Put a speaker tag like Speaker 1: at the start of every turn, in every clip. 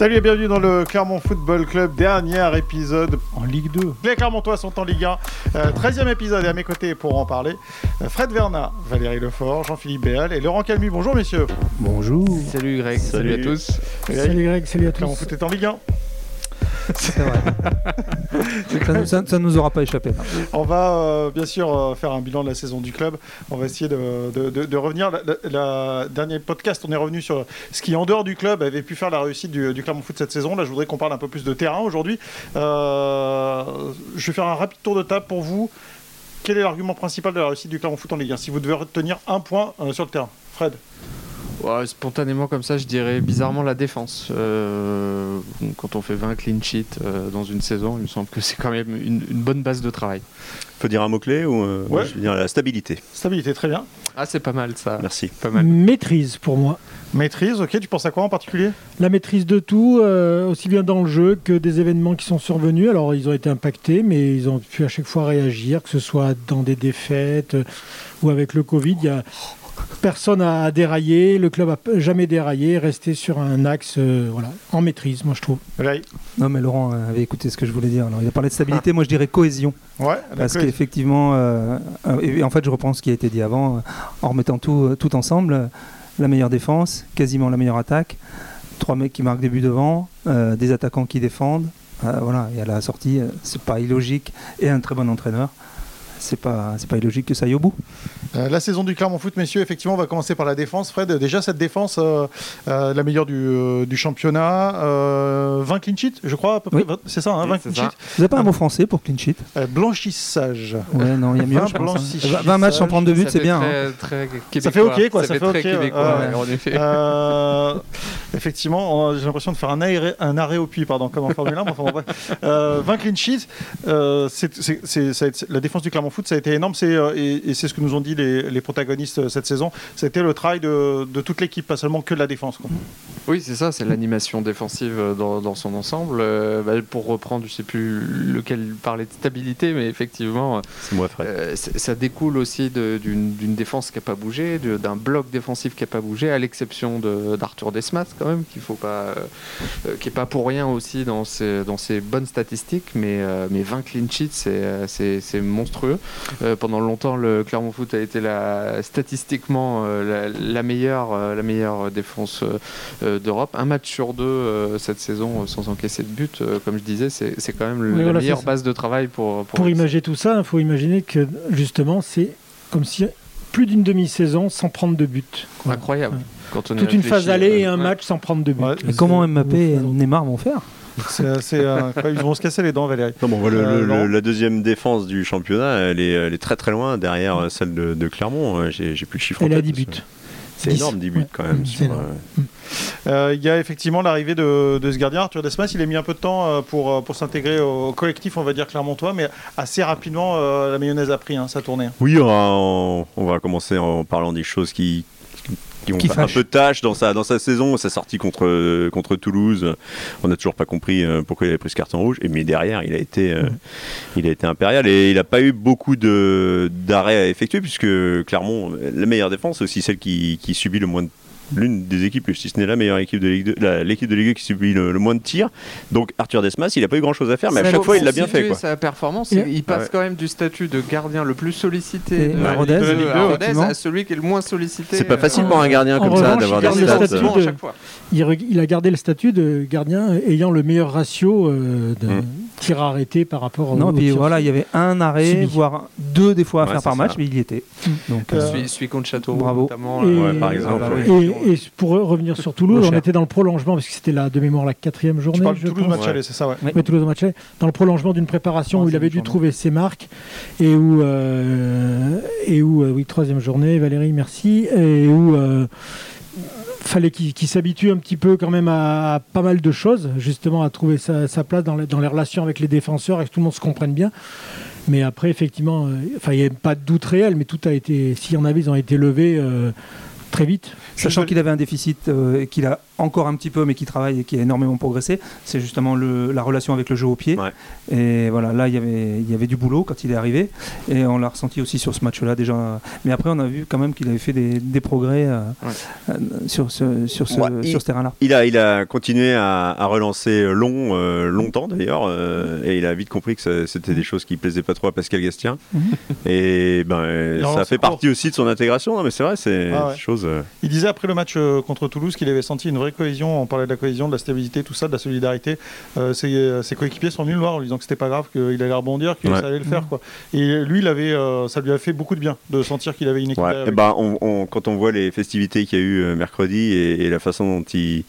Speaker 1: Salut et bienvenue dans le Clermont Football Club, dernier épisode
Speaker 2: en Ligue 2.
Speaker 1: Les Clermontois sont en Ligue 1, euh, 13e épisode et à mes côtés pour en parler, euh, Fred Vernat, Valérie Lefort, Jean-Philippe Béal et Laurent Calmu. Bonjour messieurs.
Speaker 2: Bonjour.
Speaker 3: Salut Greg, salut, à tous.
Speaker 2: Salut Greg, salut à tous.
Speaker 1: Clermont Foot est en Ligue 1.
Speaker 2: C'est vrai. ça, ne nous aura pas échappé.
Speaker 1: On va euh, bien sûr euh, faire un bilan de la saison du club. On va essayer de, de- de- de revenir. La, la- la- dernier podcast, on est revenu sur ce qui, en dehors du club, avait pu faire la réussite du, du Clermont Foot cette saison. Là, je voudrais qu'on parle un peu plus de terrain aujourd'hui. Euh, je vais faire un rapide tour de table pour vous. Quel est l'argument principal de la réussite du Clermont Foot en Ligue 1 Si vous devez retenir un point euh, sur le terrain? Fred
Speaker 3: Ouais, spontanément comme ça, je dirais bizarrement la défense. Euh, quand on fait 20 clean sheets euh, dans une saison, il me semble que c'est quand même une, une bonne base de travail.
Speaker 4: Faut dire un mot-clé ou euh,
Speaker 1: Ouais.
Speaker 4: je veux dire la stabilité.
Speaker 1: Stabilité, très bien.
Speaker 3: Ah, c'est pas mal ça.
Speaker 4: Merci.
Speaker 3: Pas mal.
Speaker 2: Maîtrise pour moi.
Speaker 1: Maîtrise, ok. Tu penses à quoi en particulier?
Speaker 2: La maîtrise de tout, euh, aussi bien dans le jeu que des événements qui sont survenus. Alors ils ont été impactés, mais ils ont pu à chaque fois réagir, que ce soit dans des défaites euh, ou avec le Covid. Il y a personne à dérailler, le club a p- jamais déraillé, resté sur un axe euh, voilà, en maîtrise, moi je trouve.
Speaker 5: Non, mais Laurent euh, avait écouté ce que je voulais dire. Alors, il a parlé de stabilité, moi je dirais cohésion.
Speaker 1: Ouais,
Speaker 5: Parce qu'effectivement, euh, et en fait, je reprends ce qui a été dit avant, en remettant tout, tout ensemble la meilleure défense, quasiment la meilleure attaque, trois mecs qui marquent des buts devant, euh, des attaquants qui défendent. Euh, voilà, et à la sortie, c'est pas illogique, et un très bon entraîneur. C'est pas, c'est pas illogique que ça aille au bout.
Speaker 1: Euh, la saison du Clermont Foot, messieurs, effectivement, on va commencer par la défense. Fred, déjà cette défense, euh, euh, la meilleure du, euh, du championnat, euh, 20 clean sheets, je crois, à peu près.
Speaker 5: Oui.
Speaker 1: 20 C'est ça, hein,
Speaker 3: Oui,
Speaker 1: 20
Speaker 3: c'est
Speaker 1: clean sheets.
Speaker 5: Vous n'avez pas un mot français pour clean sheet?
Speaker 1: Euh, blanchissage.
Speaker 5: Ouais, non, il y a mieux.
Speaker 1: Vingt
Speaker 5: je pense, hein.
Speaker 1: blanchissage.
Speaker 5: 20 matchs sans prendre de but, c'est bien. hein.
Speaker 3: Très,
Speaker 1: Ça fait ok, quoi, ça fait
Speaker 3: très
Speaker 1: ok, ouais.
Speaker 3: en effet.
Speaker 1: Euh, effectivement, j'ai l'impression de faire un arrêt, un arrêt au puits, pardon, comme en Formule 1. mais enfin, bon, bref. Euh, 20 clean sheets, euh, c'est- la défense du Clermont Foot, ça a été énorme. C'est, euh, et et c'est ce que nous ont dit les, les protagonistes euh, cette saison. C'était le travail de, de toute l'équipe, pas seulement que de la défense. quoi.
Speaker 3: Oui, c'est ça, c'est l'animation défensive euh, dans, dans son ensemble. Euh, bah, pour reprendre, je sais plus lequel parlait de stabilité, mais effectivement,
Speaker 4: C'est moi, Fred.
Speaker 3: Euh, c- ça découle aussi de- d'une d'une défense qui n'a pas bougé, de- d'un bloc défensif qui n'a pas bougé, à l'exception de- d'Arthur Desmas quand même, qu'il faut pas, euh, qui est pas pour rien aussi dans ses, dans ses bonnes statistiques, mais, euh, mais 20 clean sheets, c'est, c'est c'est monstrueux. Euh, pendant longtemps, le Clermont Foot a été la, statistiquement euh, la, la meilleure, euh, la meilleure défense d'Europe. Un match sur deux euh, cette saison sans encaisser de but, euh, comme je disais, c'est c'est quand même le-
Speaker 2: Oui,
Speaker 3: la
Speaker 2: voilà,
Speaker 3: meilleure base de travail pour, pour,
Speaker 2: Pour imaginer tout ça, il faut imaginer que justement c'est comme si plus d'une demi-saison sans prendre de but. quoi.
Speaker 3: Incroyable. Quand on y
Speaker 2: Toute une phase aller et un
Speaker 3: ouais.
Speaker 2: match sans prendre de but.
Speaker 1: Ouais.
Speaker 5: Et comment Mbappé et Neymar vont faire?
Speaker 1: C'est, c'est, euh, ils vont se casser les dents, Valérie.
Speaker 4: Non, bon, voilà,
Speaker 1: Euh,
Speaker 4: le- le-
Speaker 1: Laurent
Speaker 4: la deuxième défense du championnat, elle est, elle est très très loin derrière euh, celle de, de Clermont. J'ai plus le chiffre. en
Speaker 2: Elle a
Speaker 4: tête,
Speaker 2: 10
Speaker 4: parce
Speaker 2: buts.
Speaker 4: C'est
Speaker 2: 10.
Speaker 4: énorme, 10 buts
Speaker 2: Ouais.
Speaker 4: quand même.
Speaker 2: Mm,
Speaker 4: euh,
Speaker 1: Euh, Il y a effectivement l'arrivée de, de ce gardien, Arthur Desmas. Il a mis un peu de temps pour, pour s'intégrer au collectif, on va dire clermontois, mais assez rapidement, euh, la mayonnaise a pris hein, sa tournée.
Speaker 4: Oui, on va, on- on va commencer en parlant des choses qui, qui vont
Speaker 5: Qui
Speaker 4: faire un peu tâche dans sa, dans sa saison, sa sortie contre, contre Toulouse. On n'a toujours pas compris euh, pourquoi il avait pris ce carton rouge. Et, mais derrière, il a été, euh, il a été impérial et il n'a pas eu beaucoup de- d'arrêts à effectuer puisque Clermont, la meilleure défense, c'est aussi celle qui, qui subit le moins de l'une des équipes, si ce n'est la meilleure équipe de Ligue 2, la- l'équipe de Ligue 2 qui subit le, le moins de tirs. Donc Arthur Desmas, il n'a pas eu grand chose à faire, mais à chaque fois, il l'a bien fait. Quoi.
Speaker 3: sa performance, il, passe
Speaker 4: Ouais.
Speaker 3: quand même du statut de gardien le plus sollicité de
Speaker 5: à
Speaker 3: la
Speaker 5: Rodez,
Speaker 3: Ligue 2 à Rodez
Speaker 5: effectivement.
Speaker 3: à celui qui est le moins sollicité.
Speaker 4: C'est pas facile
Speaker 3: euh,
Speaker 4: pour un gardien
Speaker 2: en
Speaker 4: comme ça d'avoir
Speaker 2: il
Speaker 4: des stats.
Speaker 2: statut
Speaker 4: euh,
Speaker 2: de- il a gardé le statut de gardien ayant le meilleur ratio euh, de
Speaker 4: Mm.
Speaker 2: Tir arrêté par rapport au
Speaker 5: Non, puis voilà, il y avait un arrêt,
Speaker 2: Subi.
Speaker 5: voire deux des fois à
Speaker 4: Ouais,
Speaker 5: faire par match, mais il y était. Donc,
Speaker 2: Euh,
Speaker 5: euh,
Speaker 3: Celui, celui contre Château,
Speaker 5: Bravo.
Speaker 3: notamment.
Speaker 2: Et-
Speaker 3: euh,
Speaker 4: Ouais, par exemple, ouais.
Speaker 5: oui.
Speaker 2: Et, et pour revenir sur Toulouse, on était dans le prolongement, parce que c'était la, de mémoire la quatrième journée.
Speaker 1: Tu parles de
Speaker 2: je
Speaker 1: Toulouse
Speaker 2: pense.
Speaker 1: match
Speaker 4: Ouais.
Speaker 1: aller, c'est ça, ouais.
Speaker 2: Oui, Toulouse match aller. Dans le prolongement d'une préparation où il avait dû
Speaker 5: journée.
Speaker 2: trouver ses marques et où, euh, et où euh, oui, troisième journée, Valérie, merci, et où euh, fallait qu'il s'habitue un petit peu quand même à, à pas mal de choses, justement à trouver sa, sa place dans, les- dans les relations avec les défenseurs et que tout le monde se comprenne bien. Mais après, effectivement, euh, enfin, il n'y avait pas de doute réel, mais tout a été, s'il y en avait, ils ont été levés euh, très vite.
Speaker 5: Sachant qu'il avait un déficit euh, et qu'il a encore un petit peu, mais qui travaille et qui a énormément progressé, c'est justement le, la relation avec le jeu au pied.
Speaker 4: Ouais.
Speaker 5: Et voilà, là, il y avait, il y avait du boulot quand il est arrivé. Et on l'a ressenti aussi sur ce match-là déjà. Mais après, on a vu quand même qu'il avait fait des, des progrès euh, euh, sur ce, sur ce,
Speaker 4: Ouais, il-
Speaker 5: sur ce terrain-là.
Speaker 4: Il a, il a continué à, à relancer long, euh, longtemps d'ailleurs, euh, et il a vite compris que c'était des choses qui plaisaient pas trop à Pascal Gastien.
Speaker 5: Mhm.
Speaker 4: Et ben, ça fait
Speaker 1: court.
Speaker 4: partie aussi de son intégration. Non, mais c'est vrai, c'est
Speaker 1: Ah
Speaker 4: euh,
Speaker 1: Il disait après le match euh, contre Toulouse qu'il avait senti une vraie cohésion. On parlait de la cohésion, de la stabilité, tout ça, de la solidarité. Euh, ses, euh, ses coéquipiers sont venus le voir en lui disant que c'était pas grave, qu'il allait rebondir, que
Speaker 4: Ouais.
Speaker 1: ça allait le faire. Quoi. Et lui, il avait, euh, ça lui a fait beaucoup de bien de sentir qu'il avait une équipe.
Speaker 4: Ouais, eh ben, on- on- quand on voit les festivités qu'il y a eu euh, mercredi et, et la façon dont il.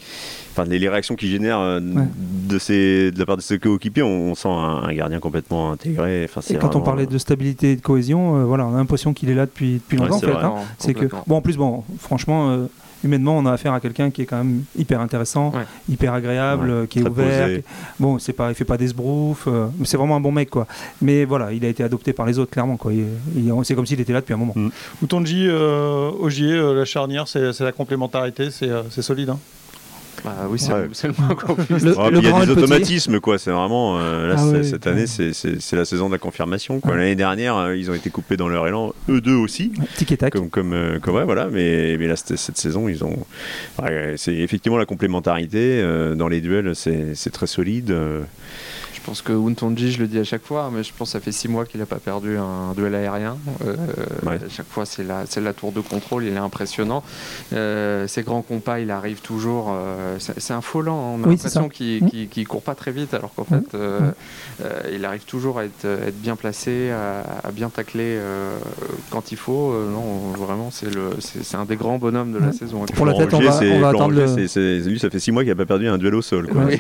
Speaker 4: Enfin, les, les réactions qu'il génère euh,
Speaker 5: Ouais.
Speaker 4: de, ses, de la part de ses coéquipiers, on, on sent un, un gardien complètement intégré. Enfin, c'est
Speaker 5: Et quand on parlait de stabilité et de cohésion, euh, voilà, on a l'impression qu'il est là depuis, depuis
Speaker 4: Ouais,
Speaker 5: longtemps.
Speaker 4: c'est
Speaker 5: en fait, hein. Que bon en plus bon franchement euh, humainement on a affaire à quelqu'un qui est quand même hyper intéressant,
Speaker 3: Ouais.
Speaker 5: hyper agréable,
Speaker 4: Ouais,
Speaker 5: qui est ouvert. qui- Bon c'est pas il fait pas d'esbrouf, euh, mais c'est vraiment un bon mec quoi. Mais voilà il a été adopté par les autres clairement quoi. C'est comme s'il était là depuis un moment.
Speaker 1: Outonji, euh, Ogier, euh, la charnière, c'est la complémentarité, c'est euh, c'est solide. hein.
Speaker 3: Bah oui, c'est
Speaker 4: Ouais.
Speaker 3: c'est le moins qu'on puisse
Speaker 5: Le-
Speaker 3: dire.
Speaker 4: Ouais, puis il y a des
Speaker 5: petit.
Speaker 4: automatismes, quoi. C'est vraiment. euh, là,
Speaker 2: Ah
Speaker 4: cette année, c'est- la saison de la confirmation. quoi. L'année dernière, euh, ils ont été coupés dans leur élan, eux deux aussi.
Speaker 5: Tic et tac.
Speaker 4: Comme, comme, euh, comme- ouais, voilà. Mais, mais là, cette, saison, ils ont. ouais, c'est effectivement la complémentarité. euh, dans les duels, c'est c'est très solide.
Speaker 3: Je pense que Untonji, je le dis à chaque fois, mais je pense que ça fait six mois qu'il n'a pas perdu un duel aérien. Euh,
Speaker 4: Ouais.
Speaker 3: À chaque fois, c'est la, c'est la tour de contrôle, il est impressionnant. Euh, ses grands compas, il arrive toujours. euh, c'est c'est un faux lent, hein. on a
Speaker 5: Oui,
Speaker 3: l'impression qu'il
Speaker 5: Mm.
Speaker 3: qu'il- qu'il court pas très vite, alors qu'en
Speaker 5: Mm.
Speaker 3: fait, euh,
Speaker 5: Mm.
Speaker 3: euh, il arrive toujours à être, être bien placé, à, à bien tacler euh, quand il faut. Euh, non, vraiment, c'est le- c'est c'est un des grands bonhommes de la saison.
Speaker 5: Pour la tête, on va- on va attendre le-
Speaker 4: Lui, ça fait six mois qu'il n'a pas perdu un duel au sol. quoi.
Speaker 3: Oui.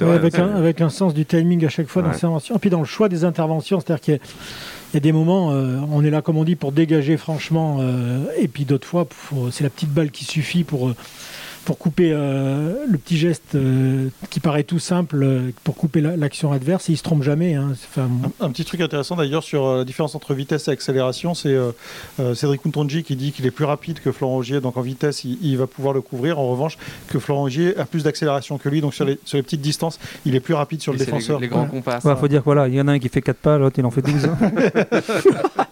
Speaker 2: Ouais, avec, un, avec un sens du timing à chaque fois dans ses interventions. Et puis dans le choix des interventions, c'est-à-dire qu'il y a- il y a des moments, euh, on est là, comme on dit, pour dégager franchement, euh, et puis d'autres fois, c'est la petite balle qui suffit pour, euh, pour couper euh, le petit geste euh, qui paraît tout simple, euh, pour couper la- l'action adverse, et il se trompe jamais. hein. Enfin,
Speaker 1: Un, un petit truc intéressant d'ailleurs sur euh, la différence entre vitesse et accélération, c'est Cédric Outonji qui dit qu'il est plus rapide que Florent Augier, donc en vitesse il, il va pouvoir le couvrir. En revanche, que Florent Augier a plus d'accélération que lui, donc sur les, sur les petites distances, il est plus rapide sur le
Speaker 3: Et
Speaker 1: défenseur.
Speaker 3: Les, grands
Speaker 2: Ouais.
Speaker 3: compas.
Speaker 5: Ouais,
Speaker 3: ça.
Speaker 5: faut dire voilà, il y en a un qui fait 4 pas, l'autre il en fait 12.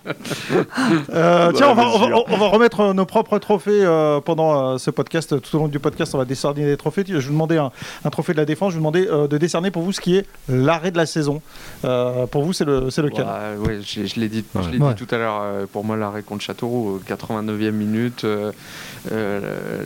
Speaker 1: Euh, tiens, on va,
Speaker 4: bien
Speaker 1: on, va,
Speaker 4: sûr.
Speaker 1: on va remettre euh, nos propres trophées euh, pendant euh, ce podcast. Tout au long du podcast, on va décerner des trophées. Je vous demandais un, un trophée de la défense. Je vous demandais euh, de décerner pour vous ce qui est l'arrêt de la saison. Euh, pour vous, c'est le, c'est lequel?
Speaker 3: Ouais, ouais, je, je l'ai dit, je
Speaker 4: Ouais.
Speaker 3: l'ai
Speaker 5: Ouais.
Speaker 3: dit tout à l'heure. euh, pour moi, l'arrêt contre Châteauroux, euh, 89e minute. euh, euh,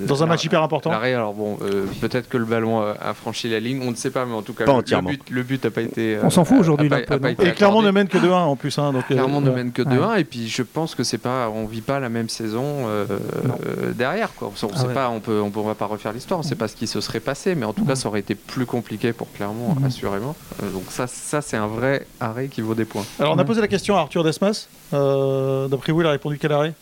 Speaker 1: Dans un match hyper important.
Speaker 3: L'arrêt, alors bon, euh, peut-être que le ballon a, a franchi la ligne, on ne sait pas, mais en tout cas,
Speaker 4: Pas
Speaker 3: le,
Speaker 4: entièrement.
Speaker 3: le but, n'a pas été. euh,
Speaker 5: On s'en fout
Speaker 3: a-
Speaker 5: aujourd'hui,
Speaker 3: a pas-
Speaker 5: là,
Speaker 3: pas
Speaker 1: Et clairement, ne mène que 2-1 en plus. hein, donc, euh,
Speaker 3: Clairement ne mène que 2-1 et puis je pense que c'est pas on vit pas la même saison euh, euh, derrière quoi. On,
Speaker 5: Ah
Speaker 3: sait
Speaker 5: ouais.
Speaker 3: pas on peut on, on va pas refaire l'histoire, on sait pas ce qui se serait passé mais en tout cas ça aurait été plus compliqué pour Clermont
Speaker 5: Mhm.
Speaker 3: assurément. Euh, donc ça ça c'est un vrai arrêt qui vaut des points.
Speaker 1: Alors, on a posé la question à Arthur Desmas. Euh, D'après vous, il a répondu quel arrêt?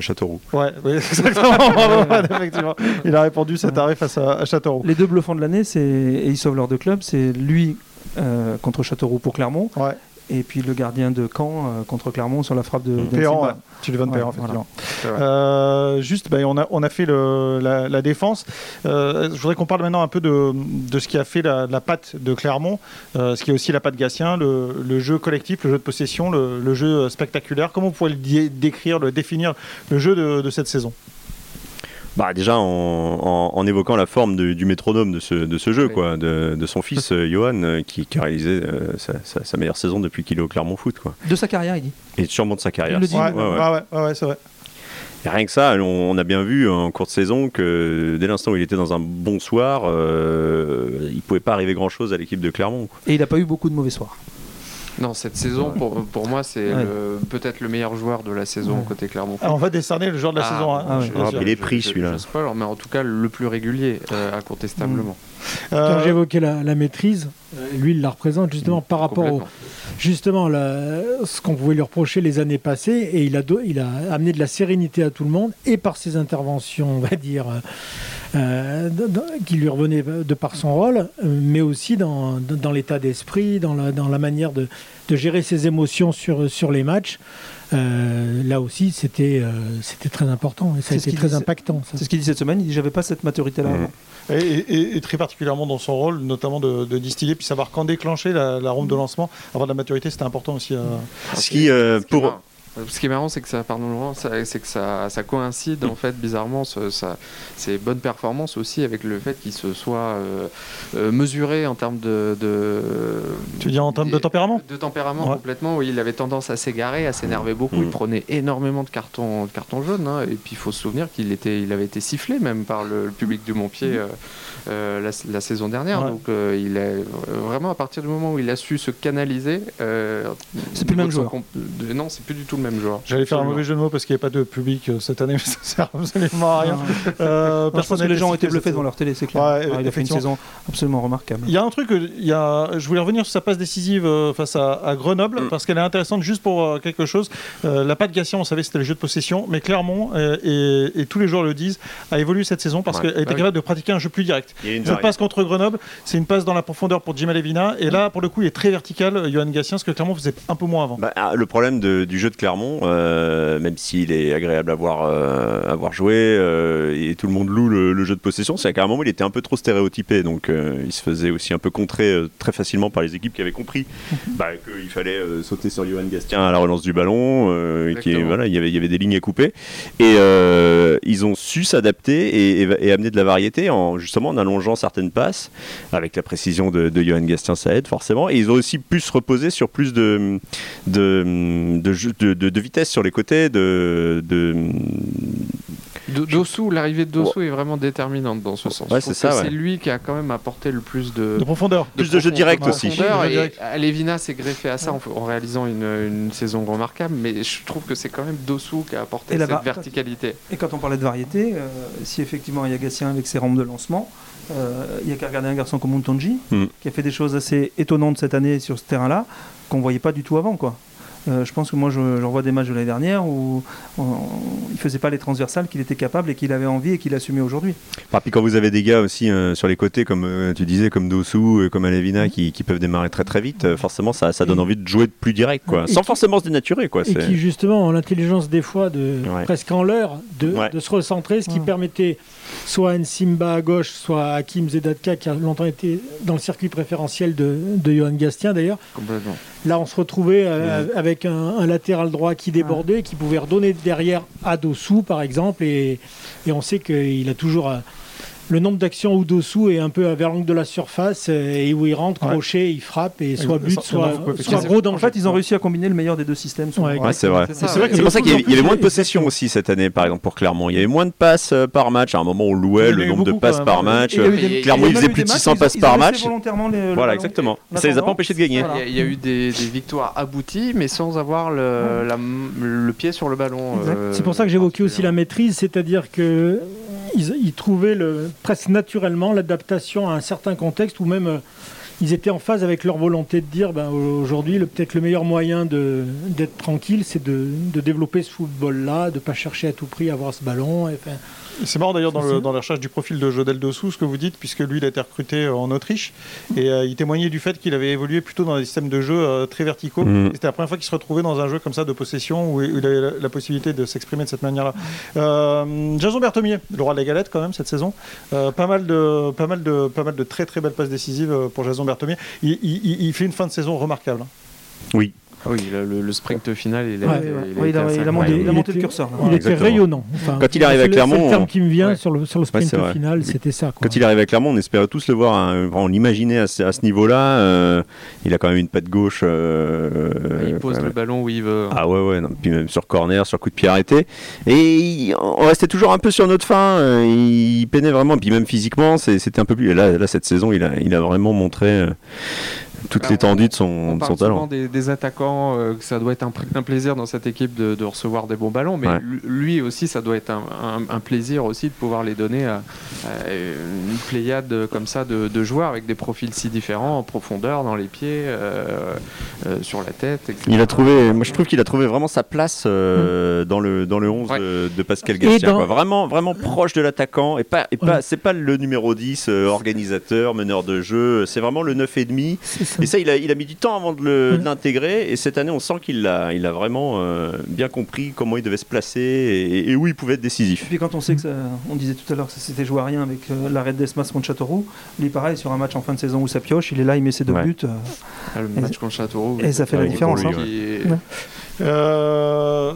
Speaker 4: Châteauroux.
Speaker 1: Ouais, oui, exactement. Il a répondu cet arrêt face à, à Châteauroux.
Speaker 5: Les deux bluffants de l'année, c'est et ils sauvent leurs deux clubs, c'est lui euh, contre Châteauroux pour Clermont,
Speaker 1: Ouais.
Speaker 5: Et puis le gardien de Caen euh, contre Clermont sur la frappe de,
Speaker 1: Péan,
Speaker 5: Silva.
Speaker 1: ouais. Sullivan
Speaker 5: Ouais, voilà.
Speaker 1: effectivement. Euh, juste, ben, on, a, on a fait le- la, la défense. Euh, je voudrais qu'on parle maintenant un peu de, de ce qui a fait la, la patte de Clermont, euh, ce qui est aussi la patte Gatien, le, le jeu collectif, le jeu de possession, le, le jeu spectaculaire. Comment vous pouvez le dé- décrire, le définir, le jeu de, de cette saison?
Speaker 4: Bah, déjà en, en- en évoquant la forme de- du métronome de ce, de ce jeu,
Speaker 3: Oui.
Speaker 4: quoi, de, de son fils euh, Johan, euh, qui, qui a réalisé euh, sa, sa- sa meilleure saison depuis qu'il est au Clermont Foot, quoi.
Speaker 5: De sa carrière, il dit.
Speaker 4: Et sûrement de sa carrière.
Speaker 5: Il le dit,
Speaker 1: Ouais,
Speaker 4: Ouais, ouais.
Speaker 1: ouais, ouais, ouais, ouais, c'est vrai.
Speaker 4: Et rien que ça, on, on a bien vu en cours de saison que dès l'instant où il était dans un bon soir, euh, il pouvait pas arriver grand-chose à l'équipe de Clermont. quoi.
Speaker 5: Et il n'a pas eu beaucoup de mauvais soirs.
Speaker 3: Non, cette saison pour, pour moi c'est
Speaker 5: Ouais.
Speaker 3: peut-être le meilleur joueur de la saison
Speaker 5: Ouais.
Speaker 3: côté Clermont.
Speaker 1: Ah, on va décerner le joueur de la
Speaker 3: Ah,
Speaker 1: saison. hein,
Speaker 5: ah ouais.
Speaker 1: je- je-
Speaker 4: il est pris, celui-là.
Speaker 3: Je sais pas, mais en tout cas le plus régulier euh, incontestablement.
Speaker 2: Quand
Speaker 1: Euh,
Speaker 2: j'évoquais la, la maîtrise, euh, lui, il la représente justement par rapport au, justement la- ce qu'on pouvait lui reprocher les années passées et il a, do- il a amené de la sérénité à tout le monde et par ses interventions, on va dire, euh, euh, qui lui revenaient de par son rôle, euh, mais aussi dans, dans- l'état d'esprit, dans la, dans la manière de, de gérer ses émotions sur, sur les matchs. euh, là aussi, c'était euh, c'était très important et ça a été très impactant.
Speaker 5: C'est ce qu'il dit cette semaine. Il dit J'avais pas cette maturité-là. Avant.
Speaker 1: Et, et- et très particulièrement dans son rôle, notamment de, de distiller, puis savoir quand déclencher la, la ronde de lancement. Avoir de la maturité, c'était important aussi. à-
Speaker 4: Ce qui, euh, pour,
Speaker 3: Ce qui est marrant, c'est que ça, pardon, Laurent, ça- c'est que ça, ça coïncide en fait bizarrement ce- ça, ces bonnes performances aussi avec le fait qu'il se soit euh, euh, mesuré en termes de, de-
Speaker 1: Tu veux dire en termes de tempérament
Speaker 3: de tempérament
Speaker 1: Ouais.
Speaker 3: complètement. Oui, il avait tendance à s'égarer, à s'énerver beaucoup.
Speaker 4: Mm.
Speaker 3: Il prenait énormément de cartons, de cartons jaunes. hein. Et puis il faut se souvenir qu'il était, il avait été sifflé même par le, le public du Montpied euh, euh, la, la saison dernière.
Speaker 1: Ouais.
Speaker 3: Donc euh, il est euh, vraiment à partir du moment où il a su se canaliser. euh,
Speaker 5: C'est plus le même joueur.
Speaker 3: non, c'est plus du tout le même joueur.
Speaker 1: J'allais faire un mauvais jeu de mots parce qu'il n'y avait pas de public euh, cette année, mais ça sert absolument à rien. Euh,
Speaker 5: Moi, je pense
Speaker 1: personne
Speaker 5: que les gens ont
Speaker 1: été
Speaker 5: bluffés devant leur télé, c'est clair.
Speaker 1: Ouais,
Speaker 5: il a fait une saison absolument remarquable.
Speaker 1: Il y a un truc, il y a, je voulais revenir sur sa passe décisive euh, face à, à Grenoble,
Speaker 4: Mm.
Speaker 1: parce qu'elle est intéressante juste pour euh, quelque chose. Euh, la patte Gatien, on savait c'était le jeu de possession, mais Clermont, euh, et, et tous les joueurs le disent, a évolué cette saison parce
Speaker 4: Ouais.
Speaker 1: qu'elle était
Speaker 3: Ah oui.
Speaker 1: capable de pratiquer un jeu plus direct.
Speaker 4: il y a une
Speaker 1: Cette passe contre Grenoble, c'est une passe dans la profondeur pour Jim Levina, et là, pour le coup, il est très vertical, Johan Gatien, ce que Clermont faisait un peu moins avant.
Speaker 4: Bah, ah, le problème de- du jeu de Clermont, euh, même s'il est agréable à voir, euh, à voir jouer euh, et tout le monde loue le, le jeu de possession, c'est qu'à un moment il était un peu trop stéréotypé, donc il se faisait aussi un peu contrer très facilement par les équipes qui avaient compris bah, qu'il fallait sauter sur Johan Gastien à la relance du ballon, et qui, voilà, il y avait, il y avait des lignes à couper, et ils ont su s'adapter et, et- et amener de la variété en justement en allongeant certaines passes, avec la précision de, de Johan Gastien, ça aide forcément, et ils ont aussi pu se reposer sur plus de de, de, jeu- de, de- de vitesse sur les côtés, de, de
Speaker 3: Dossou, l'arrivée de Dossou est vraiment déterminante dans ce sens.
Speaker 4: Ouais, c'est ça,
Speaker 3: que
Speaker 4: ouais.
Speaker 3: C'est lui qui a quand même apporté le plus de,
Speaker 1: De profondeur.
Speaker 4: Plus de jeu direct aussi.
Speaker 3: profondeur,
Speaker 1: Ouais, de jeu
Speaker 3: et. Alevina s'est greffé à ça en, en réalisant une, une saison remarquable, mais je trouve que c'est quand même Dossou qui a apporté
Speaker 5: Et
Speaker 3: cette verticalité.
Speaker 5: Et quand on parlait de variété, euh, si effectivement il y a Gatien avec ses rampes de lancement, euh, il y a qu'à regarder un garçon comme Montonji,
Speaker 4: Mm.
Speaker 5: qui a fait des choses assez étonnantes cette année sur ce terrain-là, qu'on ne voyait pas du tout avant. Quoi. Euh, je pense que moi, je, je revois des matchs de l'année dernière où on- il ne faisait pas les transversales qu'il était capable et qu'il avait envie et qu'il assumait aujourd'hui.
Speaker 4: Enfin, puis quand vous avez des gars aussi euh, sur les côtés, comme euh, tu disais, comme Dossou, comme Alevina, qui, qui peuvent démarrer très très vite, euh, forcément ça, ça donne
Speaker 2: Et-
Speaker 4: envie de jouer de plus direct, quoi, sans
Speaker 2: qui-
Speaker 4: forcément se dénaturer. Quoi,
Speaker 2: Et qui justement ont l'intelligence des fois de
Speaker 4: Ouais.
Speaker 2: presque en l'heure de,
Speaker 4: Ouais.
Speaker 2: de se recentrer, ce qui permettait soit à Nsimba à gauche, soit à Hakim Zedatka qui a longtemps été dans le circuit préférentiel de, de Johan Gastien d'ailleurs.
Speaker 3: Complètement.
Speaker 2: Là, on se retrouvait euh, un, latéral droit qui débordait, qui pouvait redonner derrière à Dossou, par exemple. Et, et on sait qu'il a toujours euh, le nombre d'actions où Dossou est un peu vers l'angle de la surface euh, et où il rentre,
Speaker 1: Ouais.
Speaker 2: crochet, il frappe et soit but, soit, soit gros danger.
Speaker 5: En fait, ils ont réussi à combiner le meilleur des deux systèmes. souvent.
Speaker 2: Ouais,
Speaker 4: Ouais, c'est vrai.
Speaker 3: C'est
Speaker 4: pour ça qu'il y, avait- il y avait moins de
Speaker 2: Exactement.
Speaker 4: possession aussi cette année, par exemple, pour Clermont. Il y avait moins de passes euh, par match. À un moment, on louait le nombre de passes par match.
Speaker 3: Euh, Clermont,
Speaker 5: il
Speaker 4: faisait plus de
Speaker 5: matchs,
Speaker 4: 600
Speaker 5: ils-
Speaker 4: passes
Speaker 5: ils
Speaker 4: par match.
Speaker 5: volontairement les- le
Speaker 4: Voilà, exactement.
Speaker 5: En
Speaker 4: Ça les a pas empêchés de gagner.
Speaker 3: Il y, a- eu des, victoires abouties, mais sans avoir le, pied sur le ballon. Euh,
Speaker 2: C'est pour ça que j'évoquais aussi la maîtrise, c'est-à-dire que ils, ils trouvaient le, presque naturellement l'adaptation à un certain contexte ou même euh, ils étaient en phase avec leur volonté de dire ben, aujourd'hui peut-être le meilleur moyen d'être tranquille c'est de, développer ce football-là, de ne pas chercher à tout prix à avoir ce ballon.
Speaker 1: C'est marrant d'ailleurs dans, la recherche du profil de Jodel Dossou, ce que vous dites, puisque lui il a été recruté en Autriche et euh, il témoignait du fait qu'il avait évolué plutôt dans des systèmes de jeu euh, très verticaux. Et C'était la première fois qu'il se retrouvait dans un jeu comme ça de possession où il avait la, la possibilité de s'exprimer de cette manière-là. Euh, Jason Berthomier, le roi de la galette quand même cette saison. Euh, pas, mal de, pas, mal de, pas mal de très très belles passes décisives euh, pour Jason Berthomier. Il, il- il- il fait une fin de saison remarquable.
Speaker 4: Oui.
Speaker 3: Ah oui, le, le- le sprint final, il a,
Speaker 2: Ouais,
Speaker 3: été-
Speaker 5: ouais.
Speaker 3: il a
Speaker 5: Ouais,
Speaker 3: été
Speaker 5: il a-
Speaker 3: assez
Speaker 5: il a
Speaker 3: incroyable.
Speaker 5: monté- il a monté le
Speaker 2: était-
Speaker 5: curseur, là.
Speaker 2: Il
Speaker 4: Ouais,
Speaker 2: était
Speaker 4: exactement.
Speaker 2: rayonnant. Enfin,
Speaker 4: Quand il arrive
Speaker 2: c'est
Speaker 4: Clermont,
Speaker 2: le terme qui me vient
Speaker 3: ouais.
Speaker 2: sur le, sur le sprint final, c'était ça. quoi.
Speaker 4: Quand il arrive avec Clermont, on espérait tous le voir. hein. On l'imaginait à ce, à ce niveau-là. euh, il a quand même une patte gauche. euh,
Speaker 3: Il pose
Speaker 4: quand
Speaker 3: le ballon où il veut.
Speaker 4: Ah ouais, ouais, non, puis même sur corner, sur coup de pied arrêté. Et il- on restait toujours un peu sur notre fin. euh, Il peinait vraiment, puis même physiquement, c'était un peu plus. et Là, là, cette saison, il a, il a vraiment montré euh, toute
Speaker 3: Alors,
Speaker 4: l'étendue de
Speaker 3: On
Speaker 4: son, de
Speaker 3: parle
Speaker 4: son talent.
Speaker 3: des, des attaquants, euh, que ça doit être un, plaisir dans cette équipe de, de recevoir des bons ballons, mais
Speaker 4: Ouais.
Speaker 3: lui aussi, ça doit être un, un- un plaisir aussi de pouvoir les donner à, à une pléiade comme ça de, de joueurs avec des profils si différents, en profondeur, dans les pieds, euh, euh, sur la tête. etc.
Speaker 4: Il a trouvé, moi je trouve qu'il a trouvé vraiment sa place euh, dans, le, dans le 11
Speaker 3: Ouais.
Speaker 4: de, de Pascal
Speaker 2: Et
Speaker 4: Gastien.
Speaker 2: dans-
Speaker 4: quoi. Vraiment, vraiment proche de l'attaquant. Et pas, et pas,
Speaker 2: Ouais.
Speaker 4: c'est pas le numéro 10, euh, organisateur, meneur de jeu. C'est vraiment le 9,5
Speaker 2: C'est ça.
Speaker 4: Et ça, il a, il a mis du temps avant de l'intégrer. Et cette année, on sent qu'il a, il a vraiment euh, bien compris comment il devait se placer et, et où il pouvait être
Speaker 5: Et
Speaker 4: décisif.
Speaker 5: puis quand on sait que ça- on disait tout à l'heure que ça s'était joué à rien avec euh, l'arrêt de Desmas contre Châteauroux, lui pareil sur un match en fin de saison où ça pioche, il est là, il met ses deux
Speaker 4: Ouais.
Speaker 5: buts. euh,
Speaker 3: Ah, Le
Speaker 5: Et-
Speaker 3: match contre Châteauroux.
Speaker 5: et ça fait
Speaker 4: la
Speaker 3: oui,
Speaker 4: différence, hein.
Speaker 3: lui, qui-
Speaker 5: Ouais.
Speaker 1: Euh,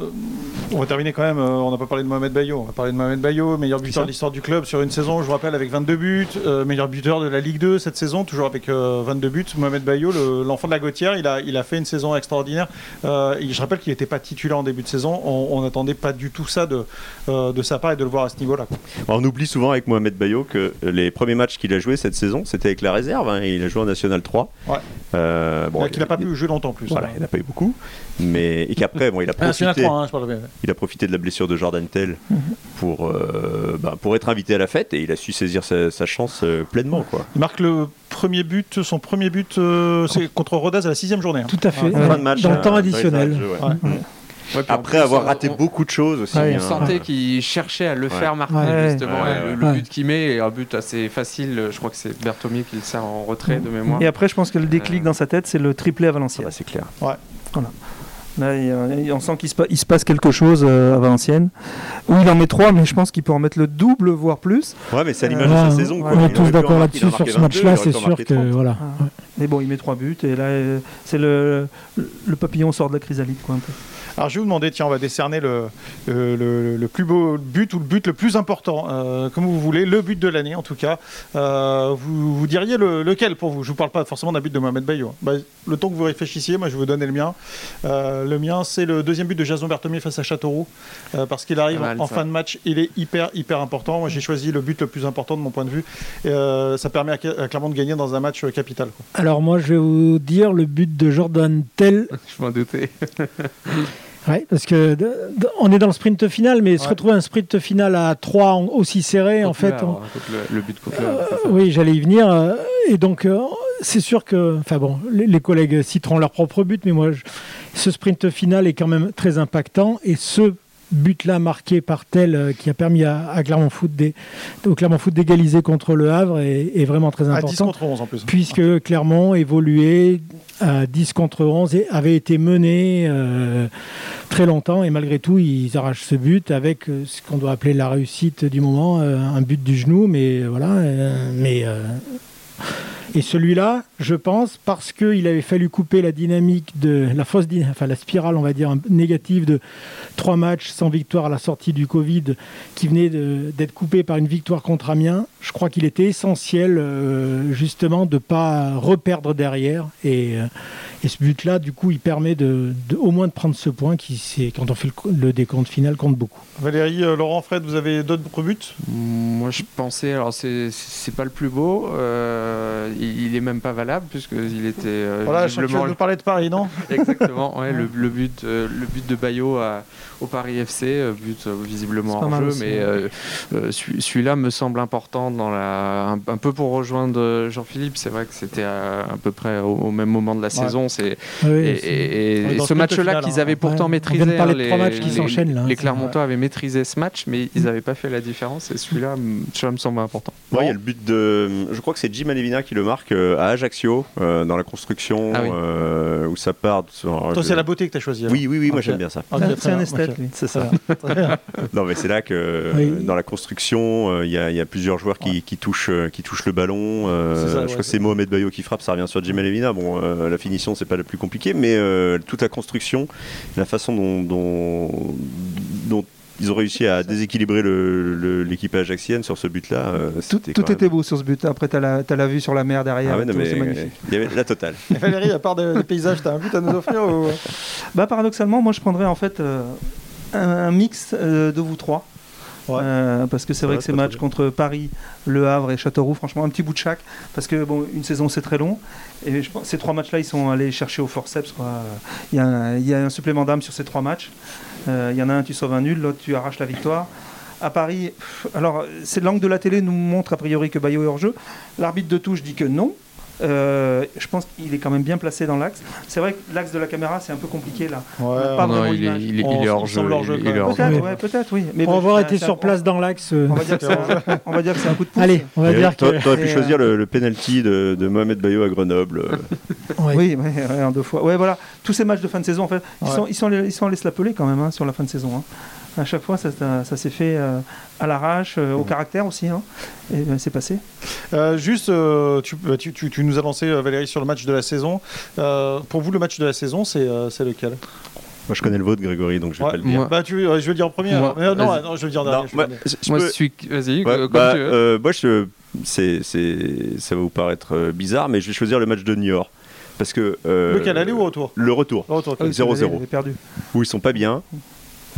Speaker 1: on va terminer quand même. euh, on n'a pas parlé de Mohamed Bayo. On va parler de Mohamed Bayo, meilleur buteur de l'histoire du club sur une saison, je vous rappelle, avec 22 buts. euh, meilleur buteur de la Ligue 2 cette saison, toujours avec euh, 22 buts. Mohamed Bayo, le- l'enfant de la Gautière, il a, il a fait une saison extraordinaire. Je rappelle qu'il n'était pas titulaire en début de saison. On n'attendait pas du tout ça de, de sa part et de le voir à ce niveau-là.
Speaker 4: On oublie souvent avec Mohamed Bayo que les premiers matchs qu'il a joués cette saison, c'était avec la réserve. hein, il a joué en National 3.
Speaker 1: Ouais.
Speaker 4: Bon,
Speaker 1: qu'il n'a pas pu jouer longtemps en plus.
Speaker 4: Voilà, il n'a pas eu beaucoup. Mais, et qu'après, bon, il a
Speaker 1: Ah,
Speaker 4: profité.
Speaker 1: 3, hein, je.
Speaker 4: Il a profité de la blessure de Jordan Tell pour, euh, bah, pour être invité à la fête et il a su saisir sa, sa chance euh, pleinement. Quoi.
Speaker 1: Il marque le premier but, son premier but, euh, c'est contre Rodez à la sixième journée. hein.
Speaker 2: Tout à fait.
Speaker 4: En fin de match,
Speaker 2: Dans le temps additionnel.
Speaker 4: ouais.
Speaker 1: Ouais.
Speaker 3: Ouais,
Speaker 4: Après
Speaker 3: plus,
Speaker 4: avoir
Speaker 3: on-
Speaker 4: raté
Speaker 3: on-
Speaker 4: beaucoup de choses aussi.
Speaker 2: Ouais,
Speaker 3: On
Speaker 4: hein.
Speaker 3: sentait qu'il cherchait à le
Speaker 4: Ouais.
Speaker 3: faire marquer,
Speaker 2: Ouais.
Speaker 3: justement.
Speaker 4: Ouais,
Speaker 3: le,
Speaker 4: ouais.
Speaker 3: le
Speaker 2: Ouais.
Speaker 3: but qu'il met est un but assez facile. Je crois que c'est Berthomier qui le sert en retrait de mémoire.
Speaker 5: Et après, je pense que le déclic dans sa tête, c'est le triplé à
Speaker 4: Ah
Speaker 5: Valenciennes.
Speaker 4: bah, c'est clair.
Speaker 5: Là, il il- on sent qu'il se, pa- il se passe quelque chose euh, à Valenciennes. Où il en met trois, mais je pense qu'il peut en mettre le double, voire plus.
Speaker 4: Ouais, mais c'est à l'image
Speaker 5: Euh,
Speaker 4: de sa
Speaker 2: Ouais,
Speaker 4: saison. quoi.
Speaker 2: on est tous d'accord là-dessus sur ce
Speaker 4: 22,
Speaker 2: match-là, c'est sûr que
Speaker 4: 30.
Speaker 2: voilà.
Speaker 5: Ah. Mais bon, il met trois buts et là, euh, c'est le, le papillon sort de la chrysalide, quoi, un peu.
Speaker 1: Alors je vais vous demander, tiens, on va décerner le, le, le- le plus beau but ou le but le plus important, euh, comme vous voulez, le but de l'année en tout cas. Euh, vous, vous diriez le- lequel pour vous? Je vous parle pas forcément d'un but de Mohamed Bayo. Bah, le temps que vous réfléchissiez, moi je vais vous donner le mien. Euh, le mien, c'est le deuxième but de Jason Berthomier face à Châteauroux, euh, parce qu'il arrive
Speaker 3: mal,
Speaker 1: en, en
Speaker 3: ça.
Speaker 1: fin de match, il est hyper hyper important. Moi j'ai choisi le but le plus important de mon point de vue. Et, euh, ça permet à, à Clermont de gagner dans un match euh, capital. quoi.
Speaker 2: Alors moi, je vais vous dire le but de Jordan Tell.
Speaker 3: Je m'en doutais.
Speaker 2: Ouais, parce que on est dans le sprint final, mais se retrouver un sprint final à 3 en- aussi serré, en fait. on-
Speaker 3: Contre le, le but contre.
Speaker 2: Euh, oui, j'allais y venir. euh, Et donc, euh, c'est sûr que, enfin bon, les, les collègues citeront leur propre but, mais moi, je- ce sprint final est quand même très impactant. Et ce but-là marqué par tel euh, qui a permis à, à Clermont Foot au Clermont Foot d'égaliser contre le Havre est, est vraiment très
Speaker 1: À 10
Speaker 2: important.
Speaker 1: contre 11 en plus.
Speaker 2: Puisque Clermont évoluait à 10 contre 11 et avait été mené euh, très longtemps et malgré tout ils arrachent ce but avec euh, ce qu'on doit appeler la réussite du moment, euh, un but du genou, mais voilà, euh, mais et celui-là, je pense, parce qu'il avait fallu couper la dynamique de la fausse, enfin la spirale, on va dire négative de trois matchs sans victoire à la sortie du Covid, qui venait d'être coupé par une victoire contre Amiens. Je crois qu'il était essentiel euh, justement de pas reperdre derrière et, euh, et ce but-là, du coup, il permet de, de- au moins de prendre ce point qui, c'est quand on fait le, co- le décompte final, compte beaucoup.
Speaker 1: Valérie, euh, Laurent, Fred, vous avez d'autres buts?
Speaker 3: Moi, je pensais, alors c'est c'est pas le plus beau, euh, il, il est même pas valable puisqu'il était euh,
Speaker 1: Voilà, je nous parler de Paris, non?
Speaker 3: Exactement ouais, le, le but euh, le but de Bayo à- au Paris FC, but euh, visiblement en jeu,
Speaker 5: aussi,
Speaker 3: mais
Speaker 5: ouais.
Speaker 3: euh, euh, celui-là me semble important dans la un, un peu pour rejoindre Jean-Philippe. C'est vrai que c'était à, à peu près au, au même moment de la saison. C'est
Speaker 2: Ah oui,
Speaker 3: et, ce match-là qu'ils
Speaker 1: hein.
Speaker 3: avaient pourtant
Speaker 2: Ouais, on
Speaker 3: maîtrisé.
Speaker 2: vient de parler de
Speaker 3: hein,
Speaker 2: trois matchs qui
Speaker 3: les-
Speaker 2: s'enchaînent, là,
Speaker 3: Les
Speaker 2: c'est-
Speaker 3: Clermontois avaient maîtrisé ce match, mais ils n'avaient pas fait la différence. Et celui-là, m- celui-là me semble important.
Speaker 4: Ouais, il y a le but de. Je crois que c'est Jim Alevina qui le marque euh, à Ajaccio, euh, dans la construction,
Speaker 3: Ah oui.
Speaker 4: euh, où ça part. sur-
Speaker 1: Toi, c'est la beauté que tu as choisi. alors.
Speaker 4: Oui, oui, oui, moi j'aime bien ça.
Speaker 1: Ok,
Speaker 5: C'est un esthète.
Speaker 4: C'est ça.
Speaker 1: Très bien.
Speaker 4: Non, mais c'est là que dans la construction, il y, a- il y a plusieurs joueurs qui, qui touchent, qui touchent le ballon. euh,
Speaker 1: ça,
Speaker 4: je
Speaker 1: ouais,
Speaker 4: crois que
Speaker 1: c'est-
Speaker 4: Mohamed Bayo qui frappe, ça revient sur Jim Alevina. Bon, euh, la finition, c'est pas le plus compliqué, mais euh, toute la construction, la façon dont, dont, dont ils ont réussi à déséquilibrer l'équipe ajaxienne sur ce but-là. euh,
Speaker 5: Tout,
Speaker 4: même-
Speaker 5: était beau sur ce but. Après, tu as, la vue sur la mer derrière.
Speaker 4: Ah ouais,
Speaker 5: c'est magnifique.
Speaker 4: il y avait la totale.
Speaker 1: Valérie, à part des, des paysages, t'as un but à nous offrir ou...
Speaker 5: Bah, paradoxalement, moi je prendrais en fait euh, un, un mix euh, de vous trois.
Speaker 1: Ouais.
Speaker 5: Euh, parce que c'est vrai que ces matchs contre Paris, Le Havre et Châteauroux, franchement, un petit bout de chaque. Parce que bon, une saison c'est très long. Et je pense, ces trois matchs-là, ils sont allés chercher au forceps. Il y, a un, il y a un supplément d'âme sur ces trois matchs. Euh, il y en a un, tu sauves un nul, l'autre, tu arraches la victoire. À Paris, pff, alors c'est l'angle de la télé nous montre a priori que Bayo est hors jeu. L'arbitre de touche dit que non. Euh, je pense qu'il est quand même bien placé dans l'axe. C'est vrai que l'axe de la caméra, c'est un peu compliqué là.
Speaker 1: Ouais,
Speaker 5: Pas
Speaker 3: Non, il, est,
Speaker 5: l'image.
Speaker 3: il, est,
Speaker 1: On-
Speaker 3: il est hors jeu.
Speaker 5: Peut-être,
Speaker 2: Oui.
Speaker 5: ouais, peut-être, oui. Mais
Speaker 2: Pour
Speaker 5: bon,
Speaker 2: avoir été sur place dans l'axe, euh,
Speaker 5: On va dire que c'est un, on va dire que c'est un coup de pouce.
Speaker 2: allez, on va
Speaker 4: Et
Speaker 2: dire que.
Speaker 4: t'a- T'aurais pu choisir
Speaker 5: euh,
Speaker 4: le, le penalty de, de Mohamed Bayo à Grenoble.
Speaker 2: Ouais.
Speaker 5: Oui, ouais, en deux fois. Ouais, voilà. Tous ces matchs de fin de saison, en fait, ils, sont, ils, sont, ils sont quand même hein, sur la fin de saison. hein. À chaque fois, ça, ça, ça s'est fait euh, à l'arrache, euh, au caractère aussi. hein. Et ben, c'est passé.
Speaker 1: Euh, juste, euh, tu, bah, tu, tu- tu nous as lancé Valérie sur le match de la saison. Euh, pour vous, le match de la saison, c'est euh, lequel?
Speaker 4: Moi, je connais le vôtre, Grégory, donc je vais
Speaker 1: Ouais.
Speaker 4: pas le dire.
Speaker 3: Moi-
Speaker 1: Bah, tu, ouais, je vais le dire en premier.
Speaker 3: Moi,
Speaker 1: euh, non, non, je vais le dire en dernier.
Speaker 4: moi, je-
Speaker 3: Moi,
Speaker 4: peux-
Speaker 3: qui- Vas-y,
Speaker 4: Ouais,
Speaker 3: comme
Speaker 4: bah,
Speaker 3: tu veux.
Speaker 4: euh, moi, je, c'est, c'est, ça va vous paraître bizarre, mais je vais choisir le match de Niort. Parce que. euh,
Speaker 1: Lequel, aller ou retour?
Speaker 4: Le retour,
Speaker 1: Le retour, ok.
Speaker 5: Ah oui,
Speaker 4: 0-0.
Speaker 5: ils avaient perdu.
Speaker 4: où ils sont pas bien.